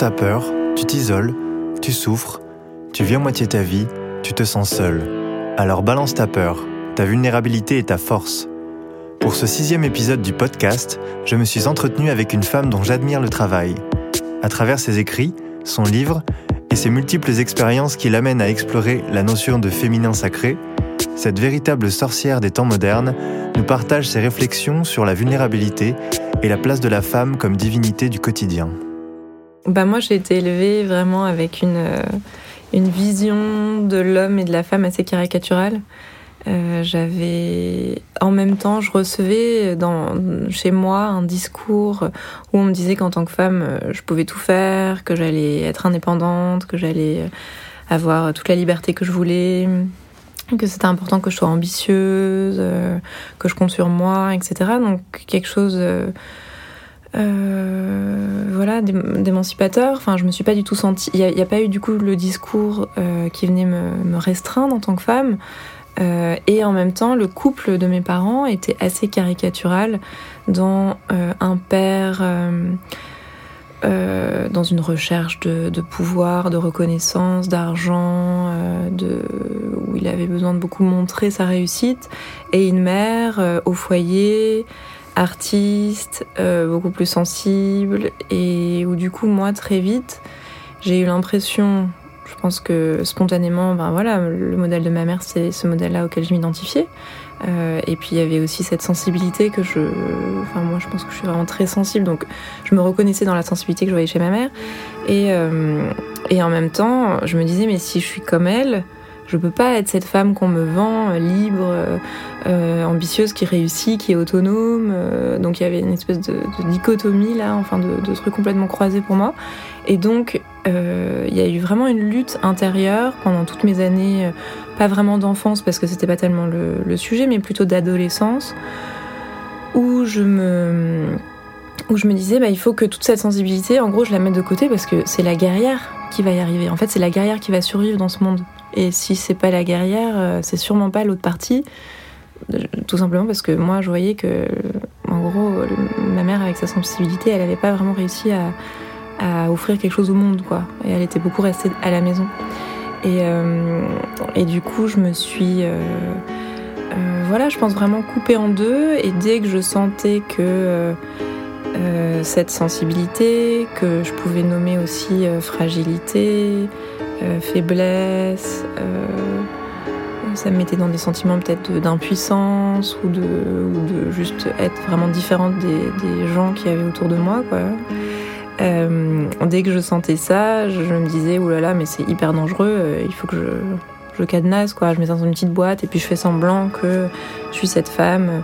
t'as peur, tu t'isoles, tu souffres, tu vis à moitié ta vie, tu te sens seul. Alors balance ta peur, ta vulnérabilité et ta force. Pour ce sixième épisode du podcast, je me suis entretenu avec une femme dont j'admire le travail. À travers ses écrits, son livre et ses multiples expériences qui l'amènent à explorer la notion de féminin sacré, cette véritable sorcière des temps modernes nous partage ses réflexions sur la vulnérabilité et la place de la femme comme divinité du quotidien. Bah moi j'ai été élevée vraiment avec une, euh, une vision de l'homme et de la femme assez caricaturale. Euh, j'avais en même temps je recevais dans chez moi un discours où on me disait qu'en tant que femme euh, je pouvais tout faire que j'allais être indépendante que j'allais avoir toute la liberté que je voulais que c'était important que je sois ambitieuse, euh, que je compte sur moi, etc. Donc quelque chose, euh, euh, voilà, d'émancipateur. Enfin, je me suis pas du tout sentie. Il n'y a, pas eu du coup le discours qui venait me, restreindre en tant que femme. et en même temps, le couple de mes parents était assez caricatural dans un père euh, dans une recherche de, de, pouvoir, de reconnaissance, d'argent, euh, de, où il avait besoin de beaucoup montrer sa réussite, et une mère euh, au foyer, artiste, euh, beaucoup plus sensible, et où du coup moi très vite j'ai eu l'impression, je pense que spontanément, ben voilà, le modèle de ma mère c'est ce modèle-là auquel je m'identifiais. Euh, et puis il y avait aussi cette sensibilité que je. Enfin, moi je pense que je suis vraiment très sensible, donc je me reconnaissais dans la sensibilité que je voyais chez ma mère. Et, euh, et en même temps, je me disais, mais si je suis comme elle, je peux pas être cette femme qu'on me vend, libre, euh, ambitieuse, qui réussit, qui est autonome. donc il y avait une espèce de, dichotomie là, enfin de, trucs complètement croisés pour moi. Et donc il y a eu vraiment une lutte intérieure pendant toutes mes années pas vraiment d'enfance parce que c'était pas tellement le, sujet, mais plutôt d'adolescence, où je me où je me disais bah, il faut que toute cette sensibilité, en gros, je la mette de côté parce que c'est la guerrière qui va y arriver. En fait, c'est la guerrière qui va survivre dans ce monde. Et si c'est pas la guerrière, euh, c'est sûrement pas l'autre partie. Tout simplement parce que moi, je voyais que, en gros, ma mère, avec sa sensibilité, elle avait pas vraiment réussi à, offrir quelque chose au monde, quoi. Et elle était beaucoup restée à la maison. Et, euh, et du coup, je me suis, euh, euh, voilà, je pense vraiment coupée en deux. Et dès que je sentais que cette sensibilité, que je pouvais nommer aussi fragilité, faiblesse, ça me mettait dans des sentiments peut-être d'impuissance ou de, juste être vraiment différente des, gens qui avaient autour de moi. Euh, dès que je sentais ça, je, me disais, oulala, là là, mais c'est hyper dangereux, euh, il faut que je, cadenasse, quoi. Je mets ça dans une petite boîte et puis je fais semblant que je suis cette femme euh,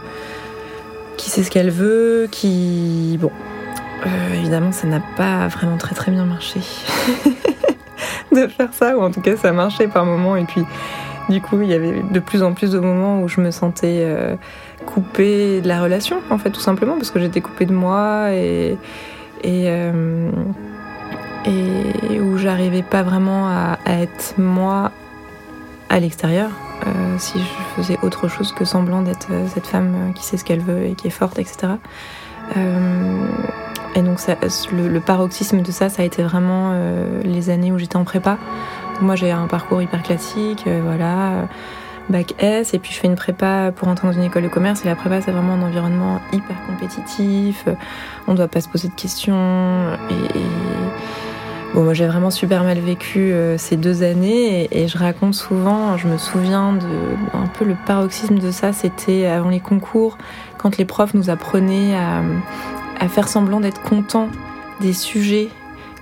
qui sait ce qu'elle veut, qui. Bon. évidemment, ça n'a pas vraiment très très bien marché de faire ça, ou en tout cas, ça marchait par moments. Et puis, du coup, il y avait de plus en plus de moments où je me sentais coupée de la relation, en fait, tout simplement, parce que j'étais coupée de moi et et, euh, et où j'arrivais pas vraiment à, être moi à l'extérieur. Euh, si je faisais autre chose que semblant d'être euh, cette femme qui sait ce qu'elle veut et qui est forte, etc. et donc le, paroxysme de ça, ça a été vraiment les années où j'étais en prépa. moi j'ai un parcours hyper classique, voilà bac S et puis je fais une prépa pour entrer dans une école de commerce et la prépa c'est vraiment un environnement hyper compétitif, on ne doit pas se poser de questions et, moi j'ai vraiment super mal vécu euh, ces deux années et, je raconte souvent, je me souviens de un peu le paroxysme de ça, c'était avant les concours quand les profs nous apprenaient à, faire semblant d'être contents des sujets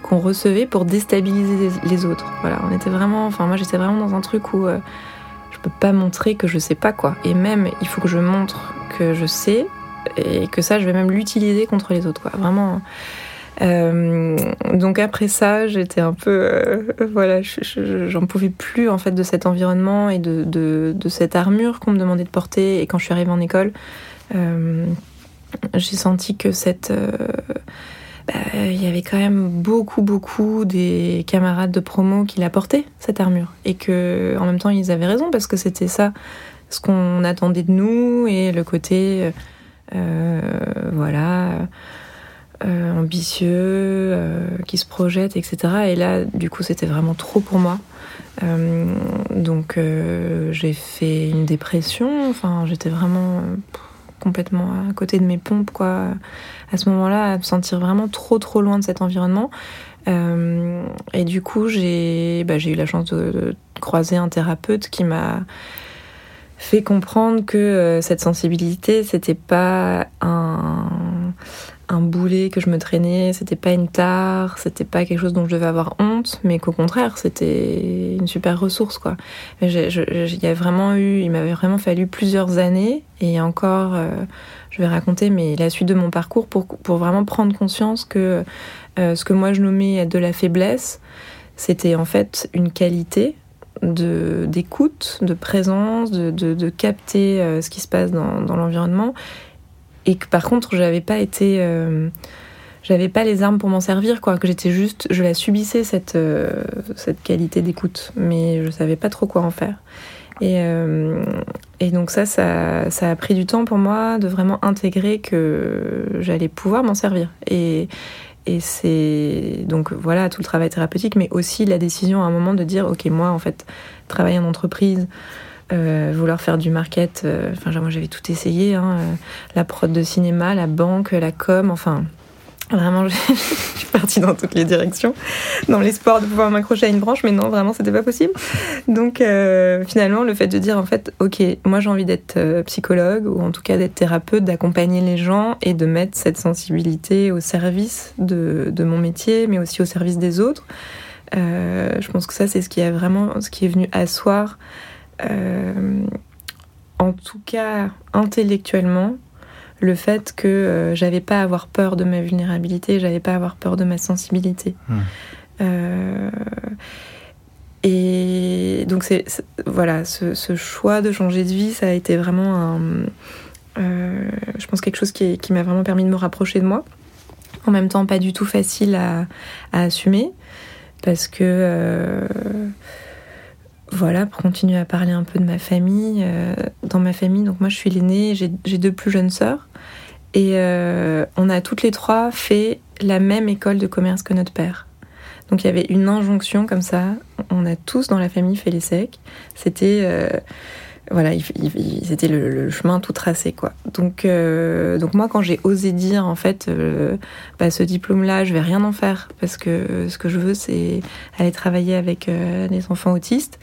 qu'on recevait pour déstabiliser les autres. Voilà, on était vraiment, enfin moi j'étais vraiment dans un truc où euh, peux pas montrer que je sais pas quoi. Et même, il faut que je montre que je sais et que ça, je vais même l'utiliser contre les autres, quoi. Vraiment. Euh, donc après ça, j'étais un peu, euh, voilà, j'en pouvais plus en fait de cet environnement et de, de, cette armure qu'on me demandait de porter. Et quand je suis arrivée en école, euh, j'ai senti que cette bah, il y avait quand même beaucoup, beaucoup des camarades de promo qui la portaient, cette armure. Et que, en même temps, ils avaient raison parce que c'était ça ce qu'on attendait de nous et le côté, voilà, ambitieux, qui se projette, etc. Et là, du coup, c'était vraiment trop pour moi. donc, j'ai fait une dépression. Enfin, j'étais vraiment complètement à côté de mes pompes, quoi. À ce moment-là, à me sentir vraiment trop, trop loin de cet environnement. et du coup, j'ai bah, eu la chance de croiser un thérapeute qui m'a fait comprendre que euh, cette sensibilité, c'était pas un, un boulet que je me traînais, c'était pas une tare, c'était pas quelque chose dont je devais avoir honte, mais qu'au contraire, c'était une super ressource, quoi. Il y a vraiment eu, il m'avait vraiment fallu plusieurs années, et encore, euh, je vais raconter, mais la suite de mon parcours pour, pour vraiment prendre conscience que euh, ce que moi je nommais de la faiblesse, c'était en fait une qualité d'écoute, de, présence, de, de, capter euh, ce qui se passe dans, dans l'environnement. Et que par contre, j'avais pas été. Euh, j'avais pas les armes pour m'en servir, quoi. Que j'étais juste. Je la subissais, cette, euh, cette qualité d'écoute. Mais je savais pas trop quoi en faire. Et, et donc, ça, ça, ça, a pris du temps pour moi de vraiment intégrer que j'allais pouvoir m'en servir. Et, et c'est donc voilà tout le travail thérapeutique, mais aussi la décision à un moment de dire ok moi en fait travailler en entreprise, euh, vouloir faire du market, euh, enfin moi j'avais tout essayé, hein, euh, la prod de cinéma, la banque, la com, enfin Vraiment, je suis partie dans toutes les directions, dans l'espoir de pouvoir m'accrocher à une branche, mais non, vraiment, c'était pas possible. Donc, finalement, le fait de dire, en fait, ok, moi j'ai envie d'être psychologue, ou en tout cas d'être thérapeute, d'accompagner les gens et de mettre cette sensibilité au service de, mon métier, mais aussi au service des autres. Je pense que ça, c'est ce qui a vraiment, ce qui est venu asseoir, en tout cas intellectuellement, le fait que euh, j'avais pas à avoir peur de ma vulnérabilité, j'avais pas à avoir peur de ma sensibilité. Hmm. Euh, et donc c'est voilà, ce, choix de changer de vie, ça a été vraiment un, euh, je pense quelque chose qui, qui m'a vraiment permis de me rapprocher de moi. En même temps, pas du tout facile à, à assumer parce que voilà, pour continuer à parler un peu de ma famille. Euh, dans ma famille, donc moi je suis l'aînée, j'ai deux plus jeunes sœurs. Et euh, on a toutes les trois fait la même école de commerce que notre père. Donc il y avait une injonction comme ça. On a tous dans la famille fait les secs. C'était euh, voilà, c'était le, chemin tout tracé quoi. Donc euh, donc moi quand j'ai osé dire en fait euh, bah, ce diplôme là, je vais rien en faire parce que ce que je veux c'est aller travailler avec euh, des enfants autistes.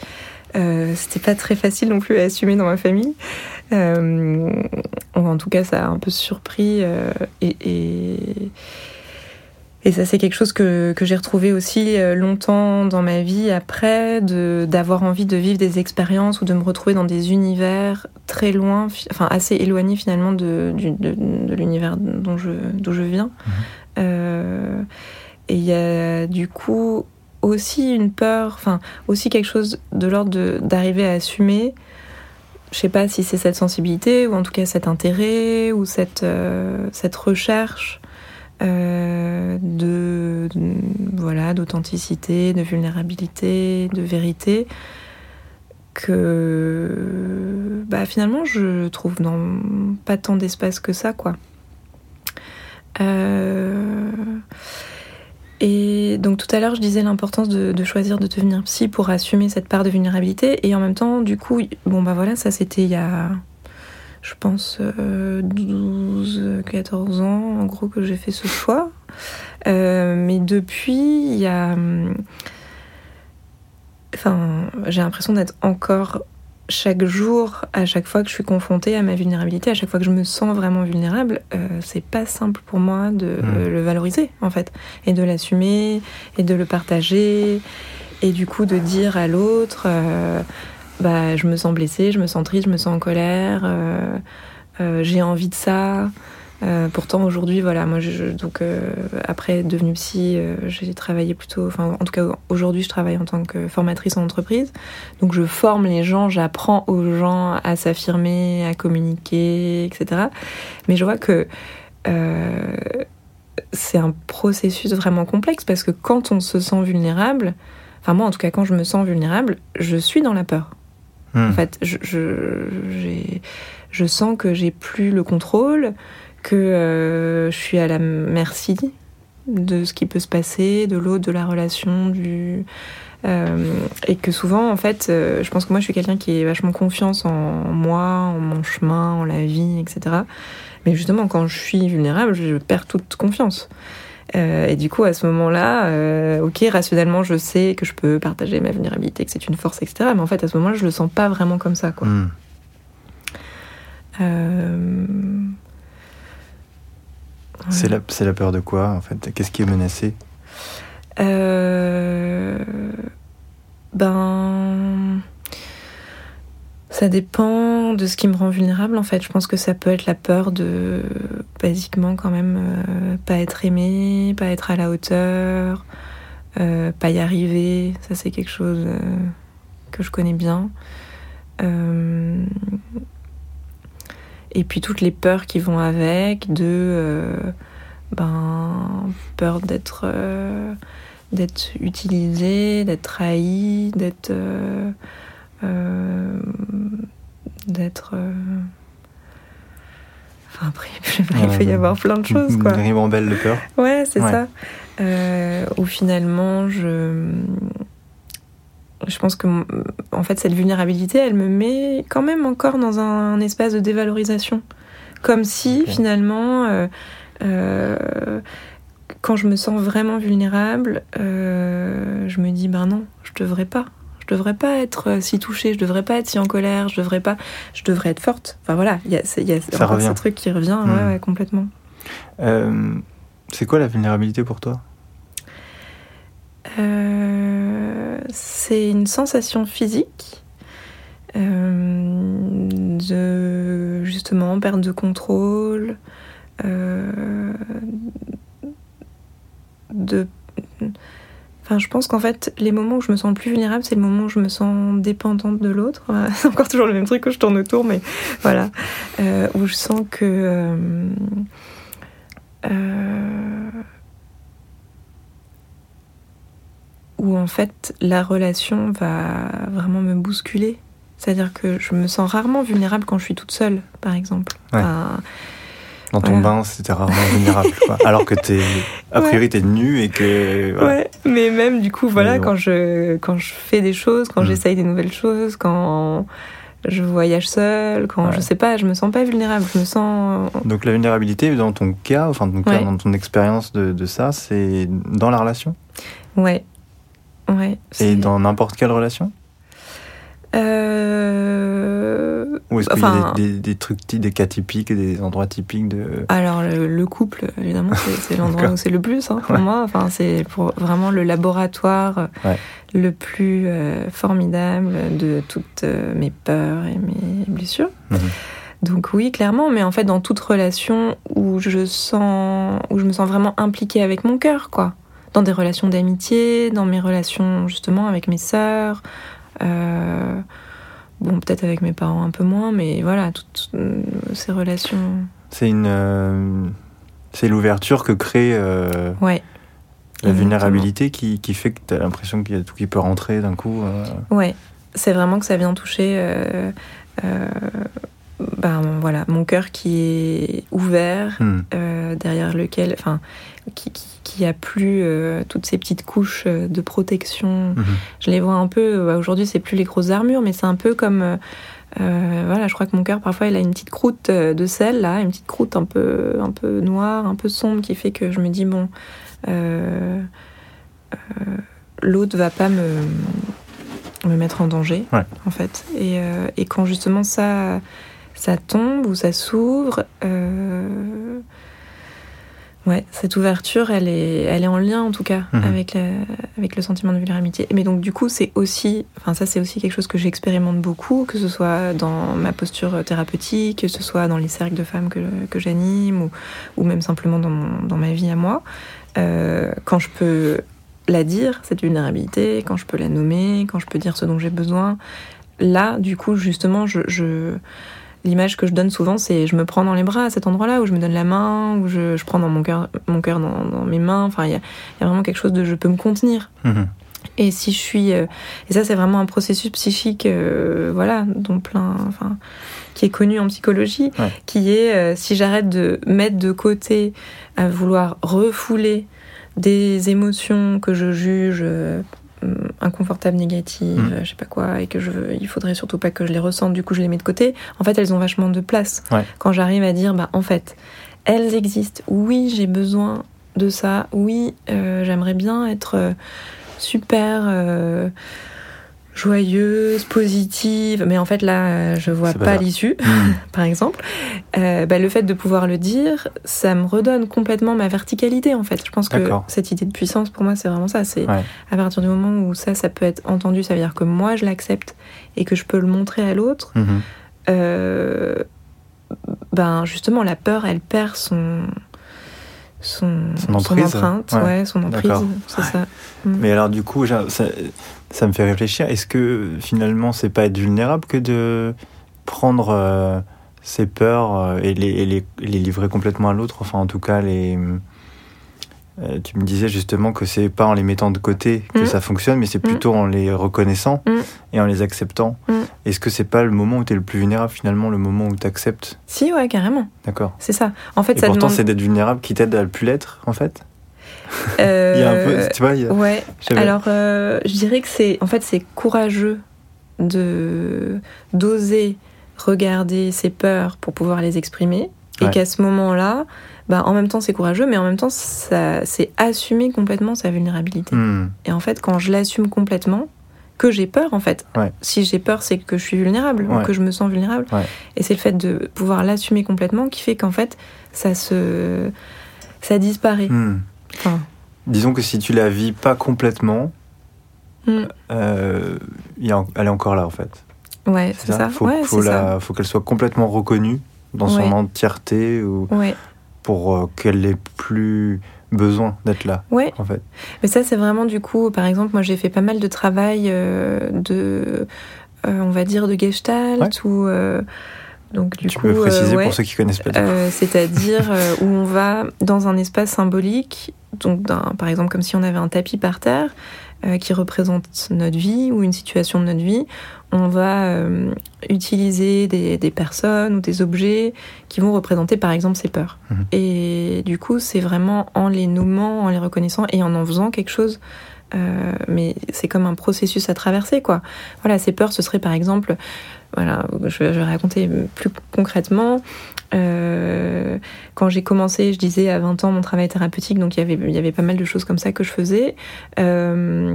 c'était pas très facile non plus à assumer dans ma famille. en tout cas, ça a un peu surpris et et ça, c'est quelque chose que, que j'ai retrouvé aussi euh, longtemps dans ma vie après, d'avoir envie de vivre des expériences ou de me retrouver dans des univers très loin, enfin assez éloignés finalement de, de, de l'univers d'où je, je viens. Mhm. Euh, et il y a du coup aussi une peur, enfin aussi quelque chose de l'ordre d'arriver à assumer je sais pas si c'est cette sensibilité ou en tout cas cet intérêt ou cette, euh, cette recherche euh, de, voilà d'authenticité, de vulnérabilité, de vérité que bah, finalement je trouve dans pas tant d'espace que ça quoi. Euh, et donc tout à l'heure je disais l'importance de, choisir de devenir psy pour assumer cette part de vulnérabilité et en même temps du coup bon bah voilà ça c'était il y a je pense, 12, 14 ans, en gros, que j'ai fait ce choix. Euh, mais depuis, il y a. Enfin, j'ai l'impression d'être encore chaque jour, à chaque fois que je suis confrontée à ma vulnérabilité, à chaque fois que je me sens vraiment vulnérable, euh, c'est pas simple pour moi de mmh. le valoriser en fait, et de l'assumer, et de le partager, et du coup de dire à l'autre, euh, bah, je me sens blessée, je me sens triste, je me sens en colère, euh, euh, j'ai envie de ça. Euh, pourtant aujourd'hui, voilà, moi, je, donc après devenue psy, j'ai travaillé plutôt, enfin, en tout cas aujourd'hui, je travaille en tant que formatrice en entreprise. Donc je forme les gens, j'apprends aux gens à s'affirmer, à communiquer, etc. Mais je vois que c'est un processus vraiment complexe parce que quand on se sent vulnérable, enfin moi en tout cas quand je me sens vulnérable, je suis dans la peur. Hmm. En fait, je, je, je sens que j'ai plus le contrôle, que je suis à la merci de ce qui peut se passer, de l'autre, de la relation, du et que souvent, en fait, je pense que moi, je suis quelqu'un qui est vachement confiance en moi, en mon chemin, en la vie, etc. Mais justement, quand je suis vulnérable, je perds toute confiance. Euh, et du coup, à ce moment-là, euh, ok, rationnellement, je sais que je peux partager ma vulnérabilité, que c'est une force, etc. Mais en fait, à ce moment-là, je le sens pas vraiment comme ça, quoi. Hmm. Euh, C'est la, c'est la peur de quoi, en fait? Qu'est-ce qui est menacé? Ben. Ça dépend de ce qui me rend vulnérable en fait. Je pense que ça peut être la peur de, basiquement quand même, euh, pas être aimé, pas être à la hauteur, euh, pas y arriver. Ça c'est quelque chose euh, que je connais bien. et puis toutes les peurs qui vont avec, de ben, peur d'être d'être utilisé, d'être trahi, d'être d'être. Euh, enfin, après, il peut y avoir plein de choses, quoi. Une ribambelle de peur. Ouais, c'est ça. Euh, où finalement, je. Je pense que, en fait, cette vulnérabilité, elle me met quand même encore dans un, espace de dévalorisation. Comme si, finalement, quand je me sens vraiment vulnérable, je me dis, ben non, je devrais pas je devrais pas être euh, si touchée, je devrais pas être si en colère, je devrais pas, je devrais être forte. Enfin voilà, il y a, y a ce truc qui revient, ouais, hmm. complètement. Euh, c'est quoi la vulnérabilité pour toi? Euh, C'est une sensation physique de justement perte de contrôle, de je pense qu'en fait, les moments où je me sens le plus vulnérable, c'est le moment où je me sens dépendante de l'autre. C'est encore toujours le même truc que je tourne autour, mais voilà. Euh, où je sens que. Euh, euh, où en fait, la relation va vraiment me bousculer. C'est-à-dire que je me sens rarement vulnérable quand je suis toute seule, par exemple. Dans ton bain, c'était rarement vulnérable. Alors que t'es, a priori, t'es nu et que. Ouais, mais même du coup, voilà, quand je quand je fais des choses, quand mm. j'essaye des nouvelles choses, quand je voyage seule, quand je sais pas, je me sens pas vulnérable. Je me sens. Donc la vulnérabilité, dans ton cas, enfin dans ton, dans ton expérience de, de ça, c'est dans la relation? Ouais. Ouais. Et dans n'importe quelle relation? Euh... Ou est-ce qu'il y a des, des, trucs, des cas typiques, des endroits typiques de... Alors le, couple, évidemment, c'est l'endroit où c'est le plus hein, pour moi. Enfin, c'est pour vraiment le laboratoire le plus euh, formidable de toutes euh, mes peurs et mes blessures. Mhm. Donc oui, clairement, mais en fait, dans toute relation où je sens, où je me sens vraiment impliquée avec mon cœur, quoi. Dans des relations d'amitié, dans mes relations justement avec mes sœurs, euh, bon, peut-être avec mes parents un peu moins, mais voilà, toutes euh, ces relations. C'est une, euh, c'est l'ouverture que crée. ouais. La vulnérabilité qui, qui, fait que tu as l'impression qu'il y a tout qui peut rentrer d'un coup. Ouais, c'est vraiment que ça vient toucher ben, voilà, mon cœur qui est ouvert, hmm. derrière lequel, enfin, qui, qui a plus euh, toutes ces petites couches euh, de protection. Mhm. Je les vois un peu, bah, aujourd'hui c'est plus les grosses armures, mais c'est un peu comme... Euh, voilà, je crois que mon cœur parfois il a une petite croûte de sel là, une petite croûte un peu, un peu noire, un peu sombre qui fait que je me dis bon, l'autre va pas me, me mettre en danger en fait. Et, et, quand justement ça, ça tombe ou ça s'ouvre, Ouais, cette ouverture, elle est, elle est en lien en tout cas mhm. avec, avec le sentiment de vulnérabilité. Mais donc du coup, c'est aussi, enfin ça c'est aussi quelque chose que j'expérimente beaucoup, que ce soit dans ma posture thérapeutique, que ce soit dans les cercles de femmes que, que j'anime ou, ou même simplement dans, mon, dans ma vie à moi. Euh, quand je peux la dire, cette vulnérabilité, quand je peux la nommer, quand je peux dire ce dont j'ai besoin, là, du coup, justement, je, je l'image que je donne souvent, c'est je me prends dans les bras à cet endroit-là, où je me donne la main, où je, je prends dans mon cœur, mon cœur dans, mes mains. Enfin, il y a, y a, vraiment quelque chose de je peux me contenir. Mhm. Et si je suis, euh, et ça c'est vraiment un processus psychique, euh, voilà, dont plein, enfin, qui est connu en psychologie, Ouais. qui est euh, si j'arrête de mettre de côté à vouloir refouler des émotions que je juge inconfortables, négatives, Mm. euh, je sais pas quoi, et que je, il faudrait surtout pas que je les ressente, du coup je les mets de côté. En fait, elles ont vachement de place. Ouais. Quand j'arrive à dire, bah en fait, elles existent. Oui, j'ai besoin de ça. Oui, euh, j'aimerais bien être euh, super euh, joyeuse, positive, mais en fait là, je vois pas l'issue, Hmm. par exemple. Euh, bah, le fait de pouvoir le dire, ça me redonne complètement ma verticalité en fait. Je pense que cette idée de puissance, pour moi, c'est vraiment ça. C'est Ouais. à partir du moment où ça, ça peut être entendu, ça veut dire que moi, je l'accepte et que je peux le montrer à l'autre. Mhm. Euh, ben justement, la peur, elle perd son son, Son emprise, empreinte, ouais. ouais, son emprise, D'accord. c'est Ouais. ça. Mm. Mais alors du coup, j'ai- ça, ça me fait réfléchir. Est-ce que finalement, c'est pas être vulnérable que de prendre euh, ses peurs euh, et, les, et les, les livrer complètement à l'autre? Enfin, en tout cas, les. euh, tu me disais justement que c'est pas en les mettant de côté que Mm. ça fonctionne, mais c'est plutôt en les reconnaissant Mm. et en les acceptant. Mm. Est-ce que c'est pas le moment où tu es le plus vulnérable finalement, le moment où tu acceptes Si, ouais, carrément, D'accord. c'est ça. En fait, Et ça pourtant, demande. c'est d'être vulnérable qui t'aide à le plus l'être, en fait? Euh, Il y a un peu, tu vois, il y a- Ouais. Alors, euh, je dirais que c'est, en fait, c'est courageux de d'oser regarder ses peurs pour pouvoir les exprimer, et qu'à ce moment-là, bah, en même temps, c'est courageux, mais en même temps, ça, c'est assumer complètement sa vulnérabilité. Hmm. Et en fait, quand je l'assume complètement, que j'ai peur, en fait. Ouais. Si j'ai peur, c'est que je suis vulnérable, ou que je me sens vulnérable. Ouais. Et c'est le fait de pouvoir l'assumer complètement qui fait qu'en fait, ça se, ça disparaît. Hmm. Enfin, Disons que si tu la vis pas complètement, hmm. euh, y a elle est encore là en fait. ouais, c'est ça. Faut, ouais, faut, c'est la- faut qu'elle soit complètement reconnue dans son entièreté ou. Ouais. pour euh, qu'elle ait plus besoin d'être là Ouais. en fait. Mais ça, c'est vraiment du coup, par exemple, moi j'ai fait pas mal de travail euh, de, on va dire, de gestalt ou. Donc du tu coup, peux préciser ouais. pour ceux qui connaissent pas. Euh, c'est-à-dire euh, où on va dans un espace symbolique, donc par exemple comme si on avait un tapis par terre euh, qui représente notre vie ou une situation de notre vie, on va euh, utiliser des, des personnes ou des objets qui vont représenter par exemple ces peurs. Mhm. Et du coup, c'est vraiment en les nommant, en les reconnaissant et en en faisant quelque chose. euh, mais c'est comme un processus à traverser, quoi. Voilà, ces peurs, ce serait par exemple, voilà, je vais, raconter plus concrètement. Euh, quand j'ai commencé, je disais à 20 ans mon travail thérapeutique, donc il y avait, il y avait pas mal de choses comme ça que je faisais. Euh,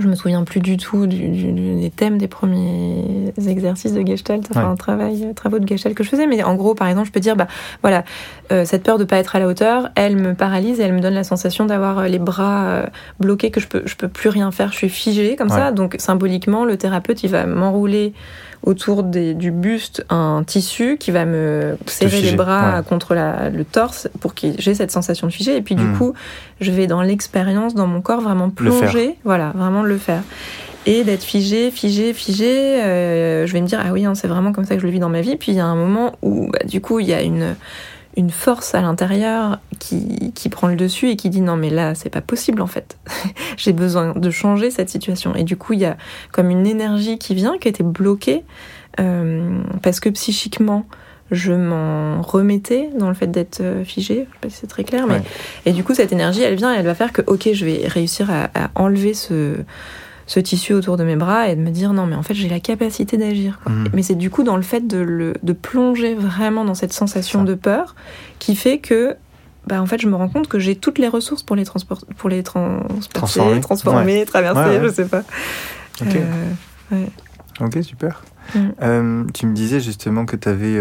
je me souviens plus du tout du, du- du- des thèmes des premiers exercices de Gestalt, enfin Ouais. un travail, euh, travaux de Gestalt que je faisais. Mais en gros, par exemple, je peux dire, bah voilà, euh, cette peur de pas être à la hauteur, elle me paralyse et elle me donne la sensation d'avoir les bras euh, bloqués, que je peux, je peux plus rien faire, je suis figée comme ça. Donc symboliquement, le thérapeute, il va m'enrouler autour des- du buste un tissu qui va me serrer figer, les bras ouais. contre la- le torse pour que j'ai cette sensation de figé. Et puis du Hmm. coup, je vais dans l'expérience, dans mon corps, vraiment plonger, voilà, vraiment le faire. Et d'être figé, figé, figé, euh, je vais me dire, ah oui, hein, c'est vraiment comme ça que je le vis dans ma vie. Puis il y a un moment où, bah, du coup, il y a une, une force à l'intérieur qui, qui prend le dessus et qui dit, non, mais là, c'est pas possible en fait. J'ai besoin de changer cette situation. Et du coup, il y a comme une énergie qui vient, qui était bloquée, euh, parce que psychiquement, je m'en remettais dans le fait d'être euh, figé. Je sais pas si c'est très clair, mais Ouais. et du coup, cette énergie, elle vient, et elle va faire que, ok, je vais réussir à, à enlever ce, ce tissu autour de mes bras et de me dire, non, mais en fait, j'ai la capacité d'agir. Mhm. Mais c'est du coup dans le fait de, le, de plonger vraiment dans cette sensation de peur qui fait que, bah, en fait, je me rends compte que j'ai toutes les ressources pour les, transport pour les transporter, Transformer. transformer, traverser, Ouais, ouais. je sais pas. Ok. Euh, super. Mm. Euh, tu me disais justement que tu avais,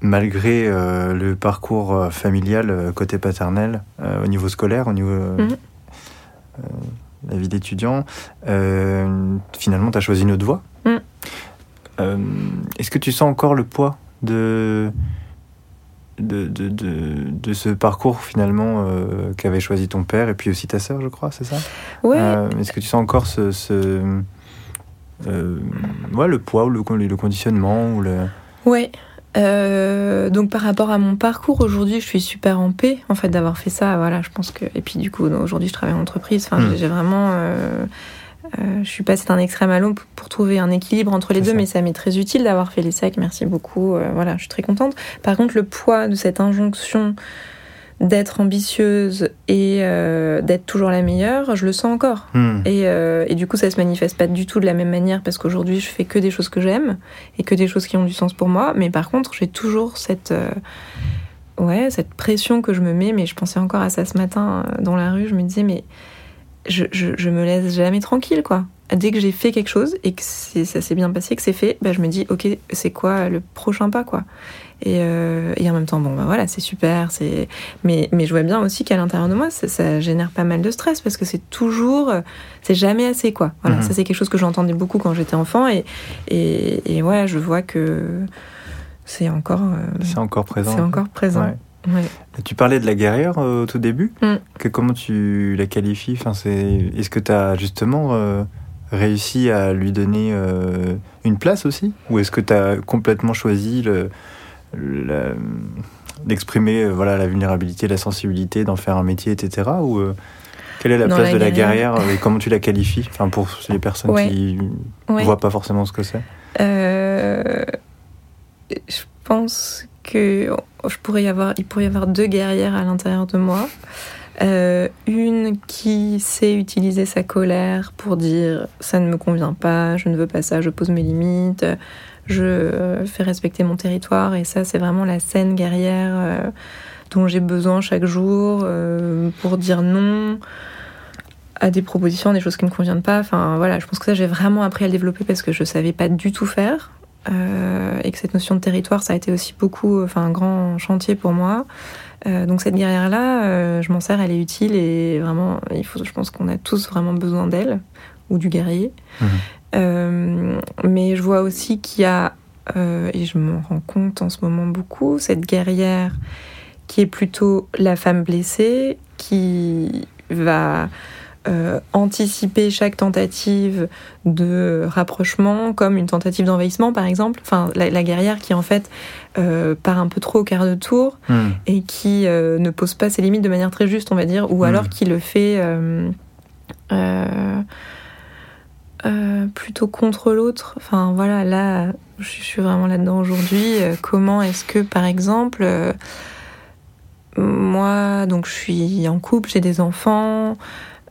malgré euh, le parcours familial côté paternel, au niveau scolaire, au niveau euh, la vie d'étudiant, euh, finalement, tu as choisi une autre voie. Mm. Euh, Est-ce que tu sens encore le poids de, de, de, de, de ce parcours finalement euh, qu'avait choisi ton père et puis aussi ta sœur, je crois, c'est ça? Euh, Est-ce que tu sens encore ce, ce ouais, le poids ou le, le conditionnement ou le... ouais. Euh, donc par rapport à mon parcours aujourd'hui, je suis super en paix en fait d'avoir fait ça. Voilà, je pense que et puis du coup aujourd'hui je travaille en entreprise. Enfin, Mm. j'ai vraiment, euh, euh, je suis passée d'un extrême à l'autre pour trouver un équilibre entre les deux, ça. mais ça m'est très utile d'avoir fait les sacs. Merci beaucoup. Voilà, je suis très contente. Par contre, le poids de cette injonction d'être ambitieuse et euh, d'être toujours la meilleure, je le sens encore. Hmm. Et, euh, et du coup, ça se manifeste pas du tout de la même manière parce qu'aujourd'hui, je fais que des choses que j'aime et que des choses qui ont du sens pour moi. Mais par contre, j'ai toujours cette, euh, ouais, cette pression que je me mets. Mais je pensais encore à ça ce matin dans la rue. Je me disais, mais je, je, je me laisse jamais tranquille, quoi. Dès que j'ai fait quelque chose et que c'est- ça s'est bien passé, que c'est fait, bah, je me dis, ok, c'est quoi le prochain pas, quoi. Et, euh, et en même temps, bon, bah voilà, c'est super. C'est, mais, mais je vois bien aussi qu'à l'intérieur de moi, ça, ça génère pas mal de stress parce que c'est toujours, c'est jamais assez, quoi. Voilà, Mhm. ça c'est quelque chose que j'entendais beaucoup quand j'étais enfant et, et, et ouais, je vois que c'est encore, euh, C'est encore présent. c'est encore présent. Ouais. Ouais. Tu parlais de la guerrière euh, au tout début. Mm. Que, comment tu la qualifies? Enfin, c'est... Est-ce que tu as justement euh, réussi à lui donner euh, une place aussi? Ou est-ce que tu as complètement choisi le, d'exprimer euh, voilà, la vulnérabilité, la sensibilité, d'en faire un métier, etc. Ou euh, quelle est la Dans place la de la guerrière. guerrière et comment tu la qualifies? Enfin, Pour les personnes Ouais. qui Ouais. voient pas forcément ce que c'est. Euh, je pense que je pourrais y avoir, il pourrait y avoir deux guerrières à l'intérieur de moi. Euh, une qui sait utiliser sa colère pour dire ça ne me convient pas, je ne veux pas ça, je pose mes limites, je euh, fais respecter mon territoire et ça c'est vraiment la scène guerrière euh, dont j'ai besoin chaque jour euh, pour dire non à des propositions, des choses qui ne me conviennent pas. Enfin voilà, je pense que ça j'ai vraiment appris à le développer parce que je savais pas du tout faire. Et que cette notion de territoire, ça a été aussi beaucoup, enfin un grand chantier pour moi. Donc cette guerrière-là, euh, je m'en sers, elle est utile et vraiment, il faut, je pense qu'on a tous vraiment besoin d'elle ou du guerrier. Mhm. Euh, mais je vois aussi qu'il y a, euh, et je me rends compte en ce moment beaucoup, cette guerrière qui est plutôt la femme blessée, qui va euh, anticiper chaque tentative de rapprochement comme une tentative d'envahissement par exemple. Enfin, la, la guerrière qui en fait euh, part un peu trop au quart de tour Hmm. et qui euh, ne pose pas ses limites de manière très juste, on va dire, ou Mm. alors qui le fait euh, plutôt contre l'autre. Enfin voilà, là, je suis vraiment là-dedans aujourd'hui. Euh, comment est-ce que, par exemple, euh, moi, donc je suis en couple, j'ai des enfants.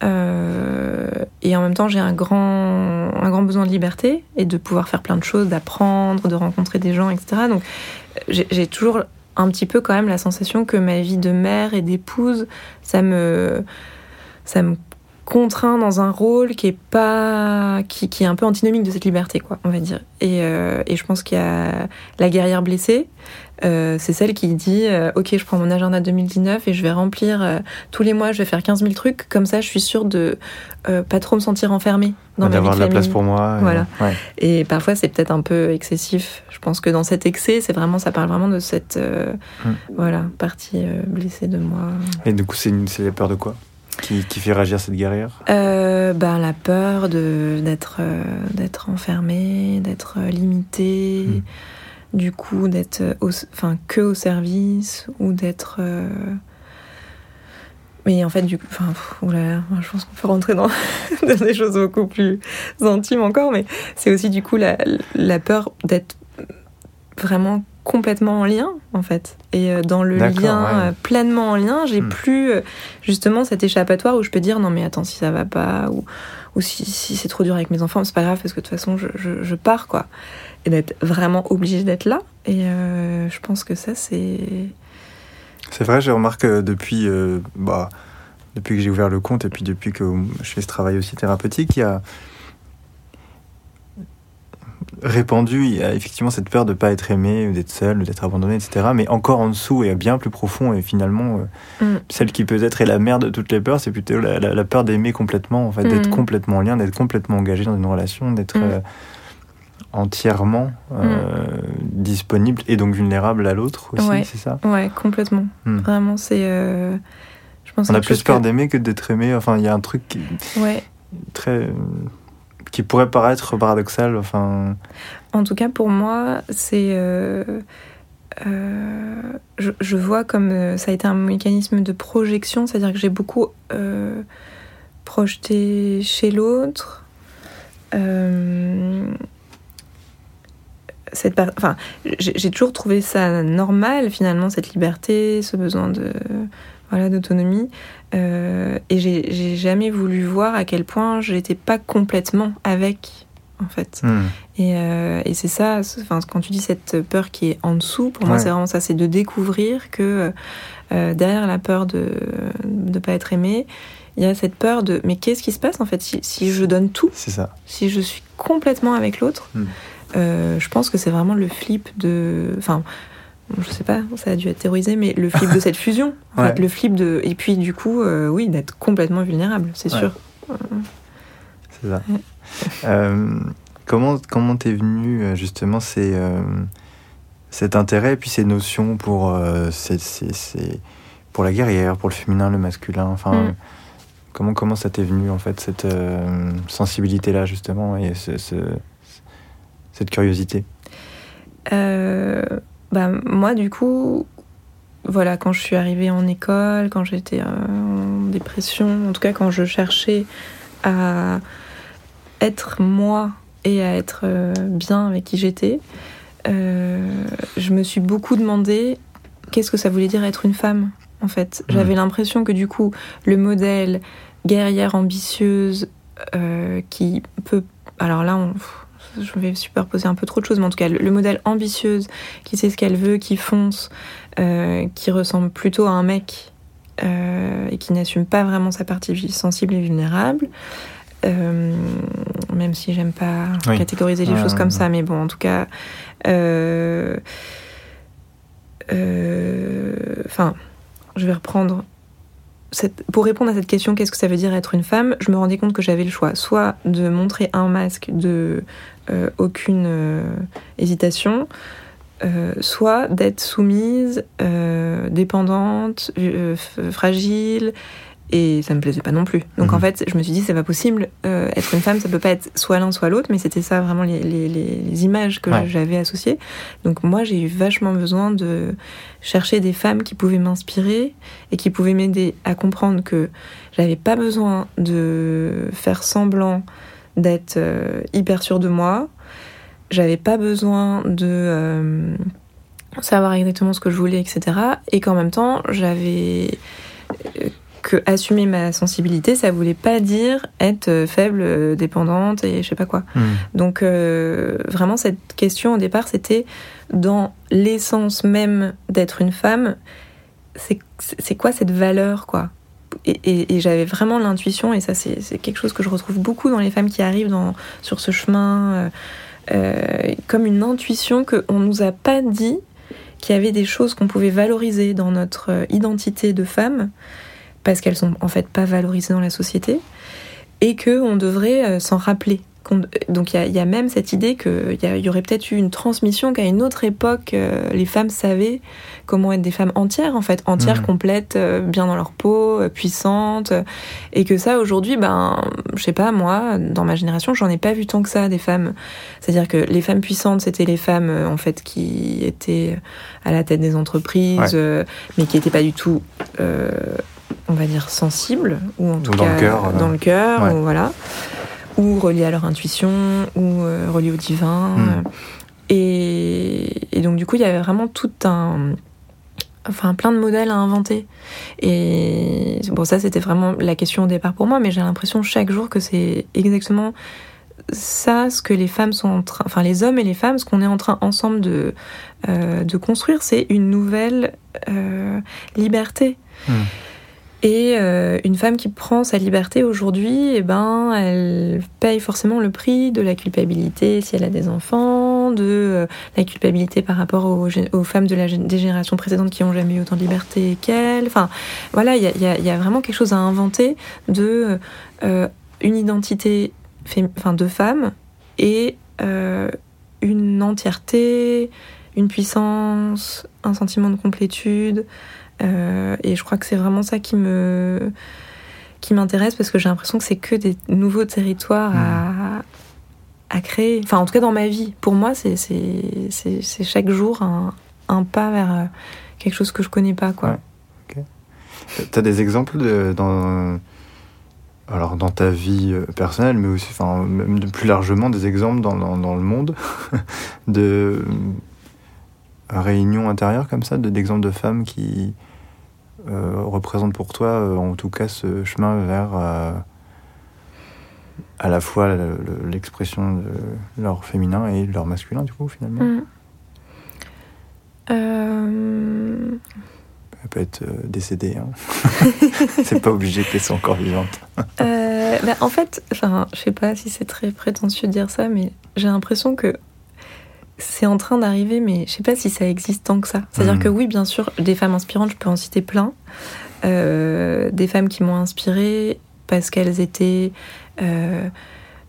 et en même temps, j'ai un grand, besoin de liberté et de pouvoir faire plein de choses, d'apprendre, de rencontrer des gens, etc. Donc, j'ai toujours un petit peu quand même la sensation que ma vie de mère et d'épouse, ça me contraint dans un rôle qui est pas, qui, qui est un peu antinomique de cette liberté, quoi, on va dire. Et, euh, et je pense qu'il y a la guerrière blessée. euh, c'est celle qui dit euh, Ok, je prends mon agenda 2019 et je vais remplir tous les mois, je vais faire 15 000 trucs. Comme ça, je suis sûre de pas trop me sentir enfermée dans D'avoir de la place pour moi. et- Voilà. ouais. Et parfois, c'est peut-être un peu excessif. Je pense que dans cet excès, c'est vraiment, ça parle vraiment de cette Mm. voilà partie blessée de moi. Et du coup, c'est une- c'est la peur de quoi? Qui, qui fait réagir cette guerrière? Euh, ben, la peur de d'être euh, d'être enfermée, d'être euh, limitée, Mm. du coup d'être enfin que au service ou d'être euh, mais en fait, du coup, enfin, oulala, moi, je pense qu'on peut rentrer dans, dans des choses beaucoup plus intimes encore, mais c'est aussi du coup la, la peur d'être vraiment complètement en lien, en fait. Et euh, dans le lien, ouais. euh, pleinement en lien, j'ai Hmm. plus euh, justement cet échappatoire où je peux dire non, mais attends, si ça va pas, ou, ou si, si c'est trop dur avec mes enfants, c'est pas grave parce que de toute façon, je, je, je pars, quoi. Et d'être vraiment obligée d'être là. Et euh, je pense que ça, c'est. C'est vrai, je remarque depuis, euh, bah, depuis que j'ai ouvert le compte et puis depuis que je fais ce travail aussi thérapeutique, il y a répandu, il y a effectivement cette peur de ne pas être aimé, d'être seul, d'être abandonné, etc. Mais encore en dessous et bien plus profond, et finalement, euh, Mm. celle qui peut-être est la mère de toutes les peurs, c'est plutôt la, la- la peur d'aimer complètement, en fait, d'être Mm. complètement en lien, d'être complètement engagé dans une relation, d'être Mm. euh, entièrement euh, disponible et donc vulnérable à l'autre aussi, Ouais. c'est ça? Ouais, complètement. Vraiment, c'est. euh, On a plus peur que- d'aimer que d'être aimé. Enfin, il y a un truc qui, Ouais. très, qui pourrait paraître paradoxal. Enfin, En tout cas, pour moi, c'est. euh, je, je, vois comme ça a été un mécanisme de projection, c'est-à-dire que j'ai beaucoup projeté chez l'autre. cette enfin, j'ai toujours trouvé ça normal finalement cette liberté, ce besoin de voilà d'autonomie euh, et j'ai jamais voulu voir à quel point j'étais pas complètement avec en fait. Hmm. Et, euh, et c'est ça, enfin, quand tu dis cette peur qui est en dessous, pour moi c'est vraiment ça, c'est de découvrir que euh, derrière la peur de ne pas être aimé, il y a cette peur de mais qu'est-ce qui se passe en fait si, si je donne tout C'est ça. Si je suis complètement avec l'autre, hmm. je pense que c'est vraiment le flip de. Enfin, je sais pas, ça a dû être terrorisé, mais le flip de cette fusion, le flip de, et puis du coup, euh, oui, d'être complètement vulnérable, c'est sûr. C'est ça. euh, comment comment t'es venu euh, justement c'est cet intérêt et puis ces notions pour euh, pour la guerrière, pour le féminin, le masculin, enfin. Mm. Comment, comment ça t'est venu en fait cette sensibilité là justement et ce, cette curiosité? Bah, moi, du coup, voilà, quand je suis arrivée en école, quand j'étais euh, en dépression, en tout cas quand je cherchais à être moi et à être euh, bien avec qui j'étais, euh, je me suis beaucoup demandé qu'est-ce que ça voulait dire être une femme, en fait. Mmh. J'avais l'impression que du coup, le modèle guerrière ambitieuse qui peut... Alors là, on je vais superposer un peu trop de choses, mais en tout cas, le, modèle ambitieuse, qui sait ce qu'elle veut, qui fonce, euh, qui ressemble plutôt à un mec euh, et qui n'assume pas vraiment sa partie sensible et vulnérable. Euh, même si j'aime pas catégoriser les choses comme ça, mais bon, en tout cas, enfin, je vais reprendre pour répondre à cette question, qu'est-ce que ça veut dire être une femme Je me rendais compte que j'avais le choix, soit de montrer un masque de euh, aucune euh, hésitation, euh, soit d'être soumise, dépendante, fragile, et ça me plaisait pas non plus. Donc en mhm. fait, je me suis dit, c'est pas possible. être une femme, ça peut pas être soit l'un, soit l'autre, mais c'était ça vraiment les, les, les images que j'avais associées. Donc moi, j'ai eu vachement besoin de chercher des femmes qui pouvaient m'inspirer et qui pouvaient m'aider à comprendre que j'avais pas besoin de faire semblant d'être euh, hyper sûre de moi. J'avais pas besoin de euh, savoir exactement ce que je voulais, etc. Et qu'en même temps, j'avais euh, que assumer ma sensibilité, ça voulait pas dire être faible, dépendante et je sais pas quoi. Hmm. Donc vraiment cette question au départ, c'était dans l'essence même d'être une femme, c'est quoi cette valeur quoi? Et, j'avais vraiment l'intuition, et ça c'est quelque chose que je retrouve beaucoup dans les femmes qui arrivent dans, sur ce chemin, euh, euh, comme une intuition qu'on ne nous a pas dit qu'il y avait des choses qu'on pouvait valoriser dans notre euh, identité de femme, parce qu'elles sont en fait pas valorisées dans la société, et qu'on devrait s'en rappeler. Donc il y, a même cette idée qu'il y, y, aurait peut-être eu une transmission qu'à une autre époque, euh, les femmes savaient comment être des femmes entières, en fait, entières, mmh. complètes, euh, bien dans leur peau, euh, puissantes. Et que ça, aujourd'hui, ben, je sais pas, moi, dans ma génération, j'en ai pas vu tant que ça, des femmes. C'est-à-dire que les femmes puissantes, c'était les femmes, en fait, qui étaient à la tête des entreprises, mais qui n'étaient pas du tout on va dire sensibles ou en tout cas dans le cœur ou voilà ou reliés à leur intuition, ou euh, reliés au divin. Hmm. Et, donc du coup, il y avait vraiment tout un, enfin plein de modèles à inventer. Et bon, ça c'était vraiment la question au départ pour moi, mais j'ai l'impression chaque jour que c'est exactement ça ce que les femmes sont en train, enfin les hommes et les femmes, ce qu'on est en train ensemble de euh, de construire, c'est une nouvelle euh, liberté. Hmm. Et euh, une femme qui prend sa liberté aujourd'hui, eh ben, elle paye forcément le prix de la culpabilité si elle a des enfants, de euh, la culpabilité par rapport aux, femmes de la, des générations précédentes qui ont jamais eu autant de liberté qu'elle. Enfin, voilà, il y a, vraiment quelque chose à inventer de euh, une identité enfin, de femme et une entièreté, une puissance, un sentiment de complétude. Euh, et je crois que c'est vraiment ça qui me qui m'intéresse parce que j'ai l'impression que c'est que des nouveaux territoires à, à créer. Enfin, en tout cas dans ma vie. Pour moi, c'est chaque jour un, un pas vers quelque chose que je connais pas, quoi. Ouais. T'as des exemples dans, alors dans ta vie euh, personnelle, mais aussi, enfin, même plus largement, des exemples dans, dans, le monde de euh, réunions intérieures comme ça, d'exemples de, femmes qui euh, représentent pour toi, en tout cas, ce chemin vers à la fois l'expression de leur féminin et leur masculin, du coup, finalement. Mmh. Euh... Elle peut être euh, décédée. Hein. c'est pas obligé qu'elle soit encore vivante. euh, bah, en fait, je sais pas si c'est très prétentieux de dire ça, mais j'ai l'impression que c'est en train d'arriver, mais je sais pas si ça existe tant que ça. C'est-à-dire hmm. que oui, bien sûr, des femmes inspirantes, je peux en citer plein. Euh, des femmes qui m'ont inspirée parce qu'elles étaient euh,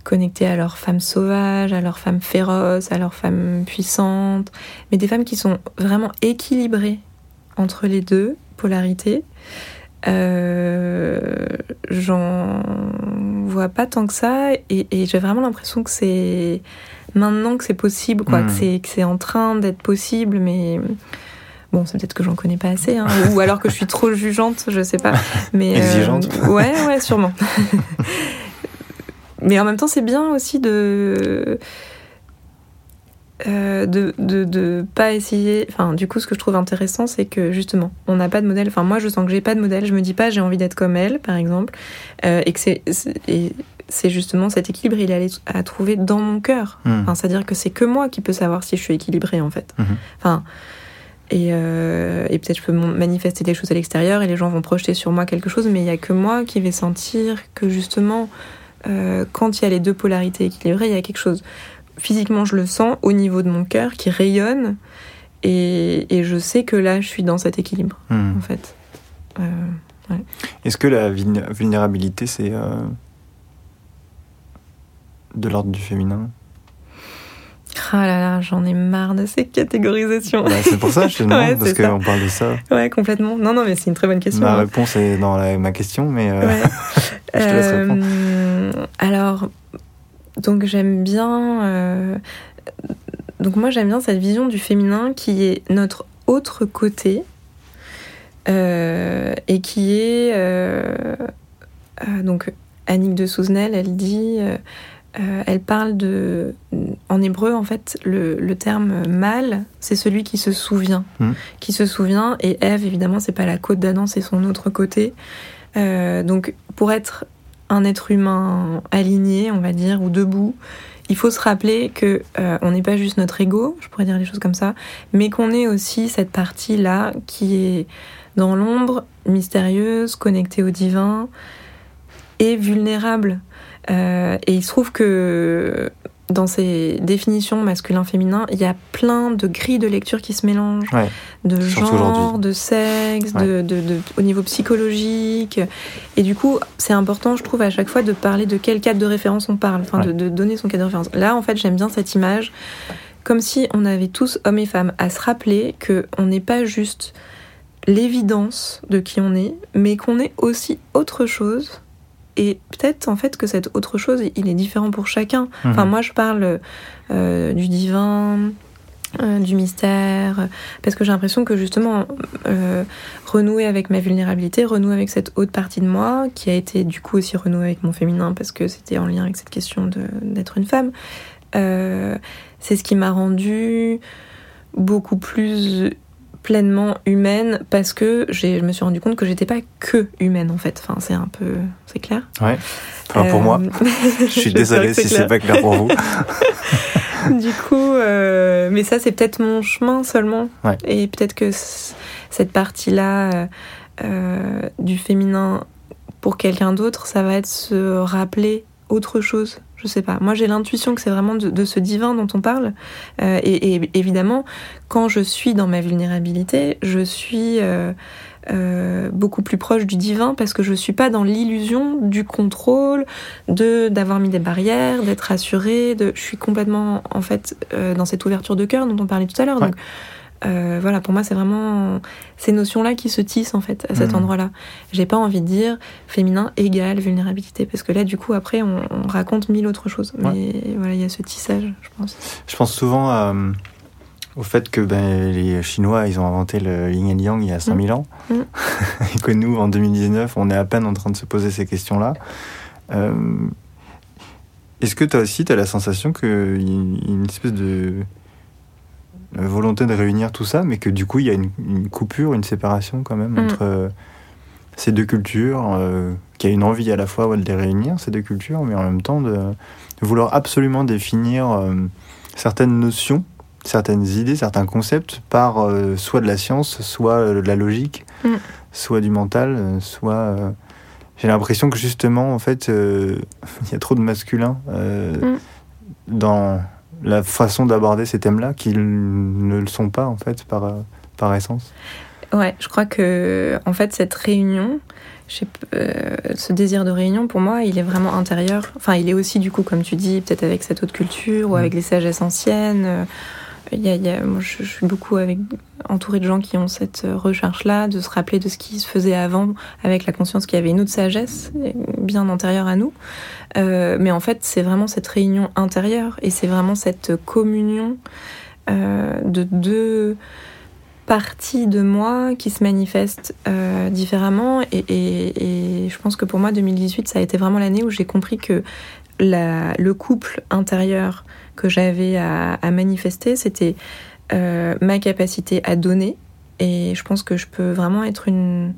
connectées à leurs femmes sauvages, à leurs femmes féroces, à leurs femmes puissantes, mais des femmes qui sont vraiment équilibrées entre les deux polarités. Euh, j'en vois pas tant que ça et, j'ai vraiment l'impression que c'est maintenant que c'est possible, quoi, que hmm. c'est en train d'être possible, mais bon, c'est peut-être que j'en connais pas assez, hein, ou alors que je suis trop jugeante, je sais pas. Mais exigeante. Euh, ouais, ouais, sûrement. mais en même temps, c'est bien aussi de euh, de, de, pas essayer. Enfin, du coup, ce que je trouve intéressant, c'est que justement, on n'a pas de modèle. Enfin, moi, je sens que j'ai pas de modèle. Je me dis pas, j'ai envie d'être comme elle, par exemple. Euh, et que c'est. c'est justement cet équilibre, il est à trouver dans mon cœur. Hmm. Enfin, C'est-à-dire que c'est que moi qui peux savoir si je suis équilibrée, en fait. Hmm. Enfin. Et, euh, et peut-être je peux manifester des choses à l'extérieur et les gens vont projeter sur moi quelque chose, mais il n'y a que moi qui vais sentir que justement, quand il y a les deux polarités équilibrées, il y a quelque chose physiquement, je le sens au niveau de mon cœur qui rayonne. Et, et, je sais que là, je suis dans cet équilibre, hmm. en fait. Euh, Est-ce que la vulnérabilité, c'est euh, de l'ordre du féminin? Ah là là, j'en ai marre de ces catégorisations. Bah, c'est pour ça que je te demande, parce qu'on parle de ça. Ouais, complètement. Non, non, mais c'est une très bonne question. Ma hein. réponse est dans ma question, mais euh, je te laisse répondre. Alors, donc j'aime bien. Euh, donc moi j'aime bien cette vision du féminin qui est notre autre côté euh, et qui est euh, donc Annick de Souzenel, elle dit. elle parle de. En hébreu, en fait, le, terme mâle, c'est celui qui se souvient. Hmm. Qui se souvient. Et Ève, évidemment, c'est pas la côte d'Adam, c'est son autre côté. donc, pour être un être humain aligné, on va dire, ou debout, il faut se rappeler que euh, on n'est pas juste notre ego, je pourrais dire les choses comme ça, mais qu'on est aussi cette partie là qui est dans l'ombre, mystérieuse, connectée au divin et vulnérable. Euh, et il se trouve que dans ces définitions masculin-féminin, il y a plein de grilles de lecture qui se mélangent, de genre, de sexe, de, de, au niveau psychologique. Et du coup, c'est important, je trouve, à chaque fois de parler de quel cadre de référence on parle, enfin de, donner son cadre de référence. Là, en fait, j'aime bien cette image, comme si on avait tous, hommes et femmes, à se rappeler que on n'est pas juste l'évidence de qui on est, mais qu'on est aussi autre chose et peut-être en fait que cette autre chose, il est différent pour chacun. Enfin, mhm. moi, je parle euh, du divin, euh, du mystère, parce que j'ai l'impression que justement, euh, renouer avec ma vulnérabilité, renouer avec cette haute partie de moi, qui a été du coup aussi renouer avec mon féminin, parce que c'était en lien avec cette question d'être une femme, c'est ce qui m'a rendu beaucoup plus pleinement humaine parce que je me suis rendu compte que j'étais pas que humaine en fait. Enfin, c'est un peu. C'est clair Ouais. Enfin, pour moi. Euh, je suis désolée si c'est pas clair pour vous. du coup, euh, mais ça, c'est peut-être mon chemin seulement. Et peut-être que cette partie-là euh, du féminin pour quelqu'un d'autre, ça va être se rappeler autre chose je sais pas. Moi, j'ai l'intuition que c'est vraiment de, ce divin dont on parle. Euh, et, évidemment, quand je suis dans ma vulnérabilité, je suis euh, euh, beaucoup plus proche du divin parce que je suis pas dans l'illusion du contrôle, de d'avoir mis des barrières, d'être rassurée. De, je suis complètement en fait dans cette ouverture de cœur dont on parlait tout à l'heure. Donc euh, voilà, pour moi, c'est vraiment ces notions-là qui se tissent en fait à cet mmh. endroit-là. J'ai pas envie de dire féminin égale vulnérabilité parce que là, du coup, après, on, raconte mille autres choses. Mais voilà, il y a ce tissage, je pense. Je pense souvent à, au fait que ben, les Chinois, ils ont inventé le yin et le yang il y a 5000 ans, Mm. et que nous, en 2019, on est à peine en train de se poser ces questions-là. Euh, Est-ce que toi aussi, tu as la sensation qu'il y a une espèce de volonté de réunir tout ça, mais que du coup, il y a une, une coupure, une séparation quand même Mm. entre euh, ces deux cultures, euh, qu'il y a une envie à la fois ouais, de les réunir, ces deux cultures, mais en même temps de, de vouloir absolument définir euh, certaines notions, certaines idées, certains concepts par euh, soit de la science, soit euh, de la logique, Mm. soit du mental, euh, soit... euh, j'ai l'impression que justement, en fait, euh, il y a trop de masculin euh, Mm. dans la façon d'aborder ces thèmes-là qu'ils ne le sont pas, en fait, par, euh, par essence? Ouais, je crois que en fait cette réunion, je sais p- euh, ce désir de réunion pour moi, il est vraiment intérieur. Enfin, il est aussi du coup, comme tu dis, peut-être avec cette autre culture ou Mm. avec les sagesses anciennes. Euh, moi, je, suis beaucoup entourée de gens qui ont cette recherche-là, de se rappeler de ce qui se faisait avant, avec la conscience qu'il y avait une autre sagesse bien antérieure à nous. Euh, mais en fait, c'est vraiment cette réunion intérieure et c'est vraiment cette communion euh, de deux parties de moi qui se manifestent euh, différemment. Et, je pense que pour moi, 2018, ça a été vraiment l'année où j'ai compris que le couple intérieur que j'avais à, à manifester, c'était euh, ma capacité à donner. Et je pense que je peux vraiment être une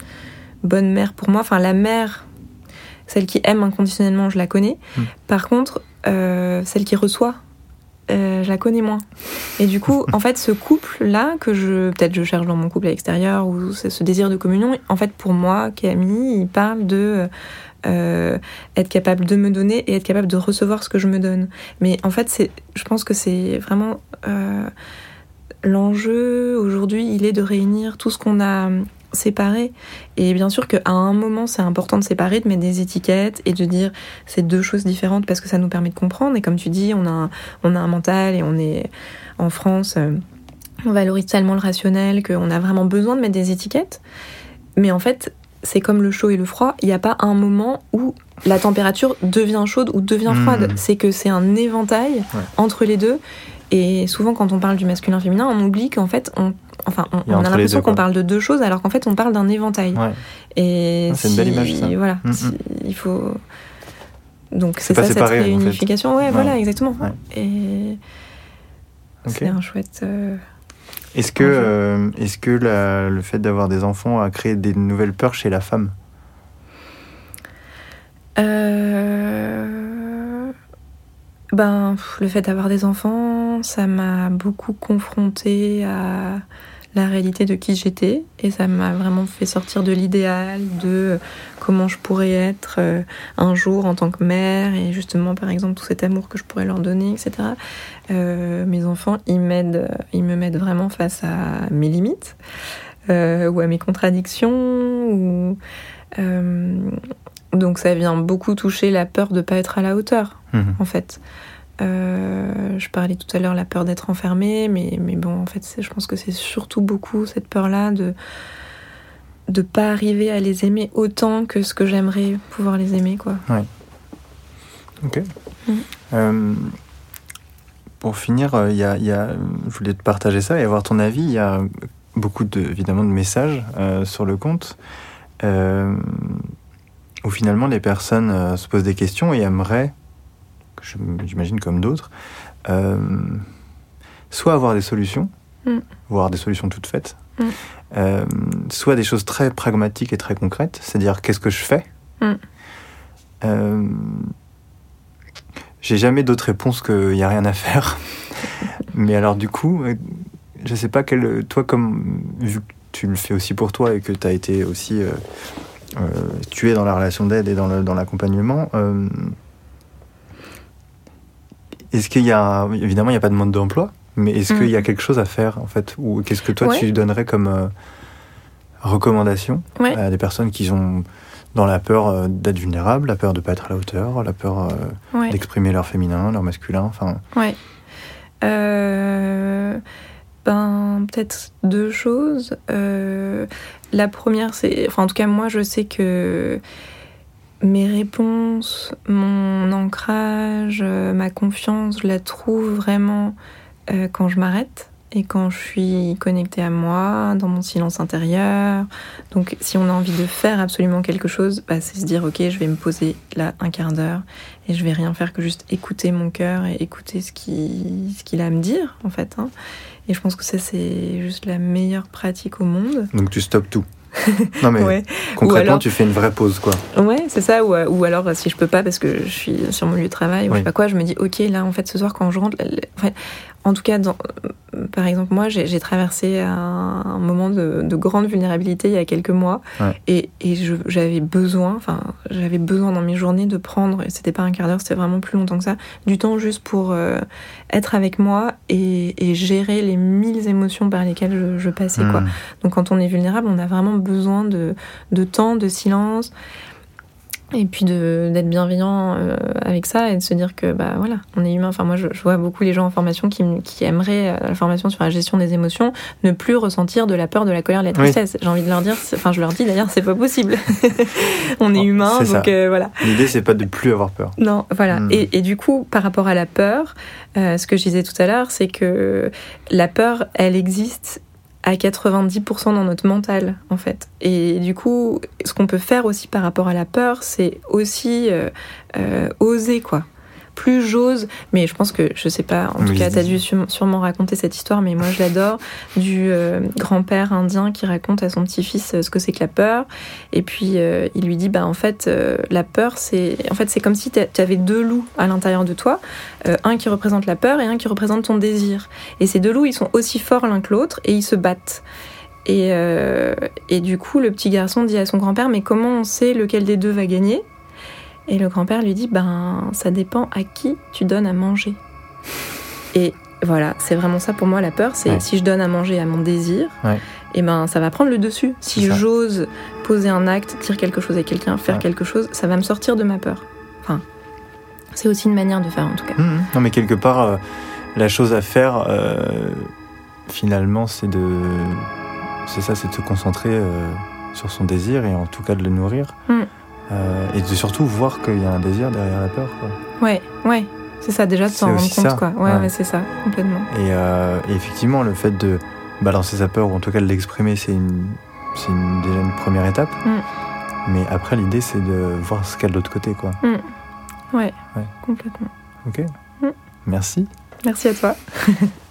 bonne mère pour moi. Enfin, la mère, celle qui aime inconditionnellement, je la connais. Mm. Par contre, euh, celle qui reçoit, euh, je la connais moins. Et du coup, en fait, ce couple-là, que je peut-être je cherche dans mon couple à l'extérieur, ou ce désir de communion, en fait, pour moi, Camille, il parle de euh, être capable de me donner et être capable de recevoir ce que je me donne. Mais en fait, je pense que c'est vraiment euh, l'enjeu aujourd'hui, il est de réunir tout ce qu'on a séparé. Et bien sûr qu'à un moment, c'est important de séparer, de mettre des étiquettes et de dire c'est deux choses différentes parce que ça nous permet de comprendre. Et comme tu dis, on a un, on a un mental et on est en France, euh, on valorise tellement le rationnel qu'on a vraiment besoin de mettre des étiquettes. Mais en fait, c'est comme le chaud et le froid, il n'y a pas un moment où la température devient chaude ou devient Mmh. froide. C'est que c'est un éventail Ouais. entre les deux. Et souvent, quand on parle du masculin-féminin, on oublie qu'en fait, on, enfin, on, a on l'impression qu'on parle de deux choses, alors qu'en fait, on parle d'un éventail. Ouais. Et Ah, c'est une belle image, ça. Voilà, Mm, si- il faut. Donc C'est ça cette séparé, en fait. réunification. Ouais, Ouais. voilà, exactement. Et c'est un chouette. euh, Est-ce que, euh, est-ce que la- le fait d'avoir des enfants a créé des nouvelles peurs chez la femme? Euh, Ben, le fait d'avoir des enfants, ça m'a beaucoup confrontée à la réalité de qui j'étais et ça m'a vraiment fait sortir de l'idéal de comment je pourrais être euh, un jour en tant que mère et justement par exemple tout cet amour que je pourrais leur donner etc Euh, mes enfants ils m'aident ils me mettent vraiment face à mes limites euh, ou à mes contradictions ou euh, donc ça vient beaucoup toucher la peur de pas être à la hauteur Mhm. en fait. Euh, je parlais tout à l'heure la peur d'être enfermée, mais, mais bon, en fait, je pense que c'est surtout beaucoup cette peur-là de de pas arriver à les aimer autant que ce que j'aimerais pouvoir les aimer, quoi. Ok. Mhm. Euh, pour finir, euh, il y a, il y a- je voulais te partager ça et avoir ton avis. Il y a beaucoup de, évidemment de messages euh, sur le compte où finalement les personnes se posent des questions et aimeraient, j'imagine comme d'autres, euh, soit avoir des solutions, Mm. voire des solutions toutes faites, Mm. euh, soit des choses très pragmatiques et très concrètes, c'est-à-dire qu'est-ce que je fais Mm. Euh, j'ai jamais d'autre réponse qu'il n'y a rien à faire. Mais alors du coup, je sais pas quel... Toi, comme vu que tu le fais aussi pour toi et que tu as été aussi... tu es dans la relation d'aide et dans l'accompagnement, est-ce qu'il y a... Évidemment, il n'y a pas de mode d'emploi, mais est-ce Mm. qu'il y a quelque chose à faire, en fait Ou qu'est-ce que toi, Ouais. tu donnerais comme euh, recommandation Ouais. à des personnes qui sont dans la peur euh, d'être vulnérables, la peur de ne pas être à la hauteur, la peur euh, Ouais. d'exprimer leur féminin, leur masculin, enfin... Ouais. Ben, peut-être deux choses. La première, c'est. Enfin, en tout cas, moi, je sais que mes réponses, mon ancrage, euh, ma confiance, je la trouve vraiment euh, quand je m'arrête et quand je suis connectée à moi, dans mon silence intérieur. Donc si on a envie de faire absolument quelque chose, bah, c'est se dire ok, je vais me poser là un quart d'heure et je vais rien faire que juste écouter mon cœur et écouter ce qu'il a à me dire en fait. Hein. Et je pense que ça c'est juste la meilleure pratique au monde. Donc tu stoppes tout. non mais Ouais. concrètement alors- tu fais une vraie pause quoi. Ouais, c'est ça. Ou, ou alors, si je peux pas parce que je suis sur mon lieu de travail ou je sais pas quoi, je me dis, ok, là, en fait, ce soir, quand je rentre, l- en, fait, en tout cas, dans, euh, par exemple, moi, j'ai traversé un, un moment de, de grande vulnérabilité il y a quelques mois, Ouais. et, j'avais besoin, enfin, j'avais besoin dans mes journées de prendre, et c'était pas un quart d'heure, c'était vraiment plus longtemps que ça, du temps juste pour euh, être avec moi et, et gérer les mille émotions par lesquelles je, je passais, quoi. Hmm. Donc quand on est vulnérable, on a vraiment besoin de, de temps, de silence, et puis de- d'être bienveillant euh, avec ça et de se dire que bah voilà, on est humain. Enfin moi, je, je vois beaucoup les gens en formation qui, qui aimeraient euh, la formation sur la gestion des émotions ne plus ressentir de la peur, de la colère, de la Oui. tristesse. J'ai envie de leur dire, enfin je leur dis d'ailleurs, c'est pas possible. on est Oh, humain, c'est donc euh, voilà. L'idée c'est pas de plus avoir peur. Non, voilà. Hmm. Et, et du coup, par rapport à la peur, euh, ce que je disais tout à l'heure, c'est que la peur, elle existe à 90% dans notre mental, en fait. Et du coup, ce qu'on peut faire aussi par rapport à la peur, c'est aussi euh, euh, oser, quoi. Plus j'ose, mais je pense que, je sais pas, en tout cas, t'as dis- dû sûre- sûrement raconter cette histoire, mais moi je l'adore, du euh, grand-père indien qui raconte à son petit-fils euh, ce que c'est que la peur. Et puis euh, il lui dit, bah en fait, euh, la peur, c'est en fait, c'est comme si tu avais deux loups à l'intérieur de toi, un qui représente la peur et un qui représente ton désir. Et ces deux loups, ils sont aussi forts l'un que l'autre et ils se battent. Et, et du coup, le petit garçon dit à son grand-père, mais comment on sait lequel des deux va gagner? Et le grand-père lui dit, ben ça dépend à qui tu donnes à manger. Et voilà, c'est vraiment ça pour moi la peur, c'est Ouais. si je donne à manger à mon désir, Ouais. et ben ça va prendre le dessus. Si j'ose poser un acte, dire quelque chose à quelqu'un, faire Ouais. quelque chose, ça va me sortir de ma peur. Enfin, c'est aussi une manière de faire en tout cas. Mhm. Non, mais quelque part, euh, la chose à faire, euh, finalement, c'est de. C'est ça, c'est de se concentrer euh, sur son désir et en tout cas de le nourrir. Mm. Euh, et de surtout voir qu'il y a un désir derrière la peur. Quoi. Ouais, ouais, c'est ça déjà de s'en rendre compte ça, quoi. Ouais, ouais. ouais, c'est ça, complètement. Et, euh, et effectivement, le fait de balancer sa peur, ou en tout cas de l'exprimer, c'est une, une- déjà une première étape. Mm. Mais après, l'idée, c'est de voir ce qu'il y a de l'autre côté. Quoi. Ouais, Ouais. complètement. Ok Mm. Merci. Merci à toi.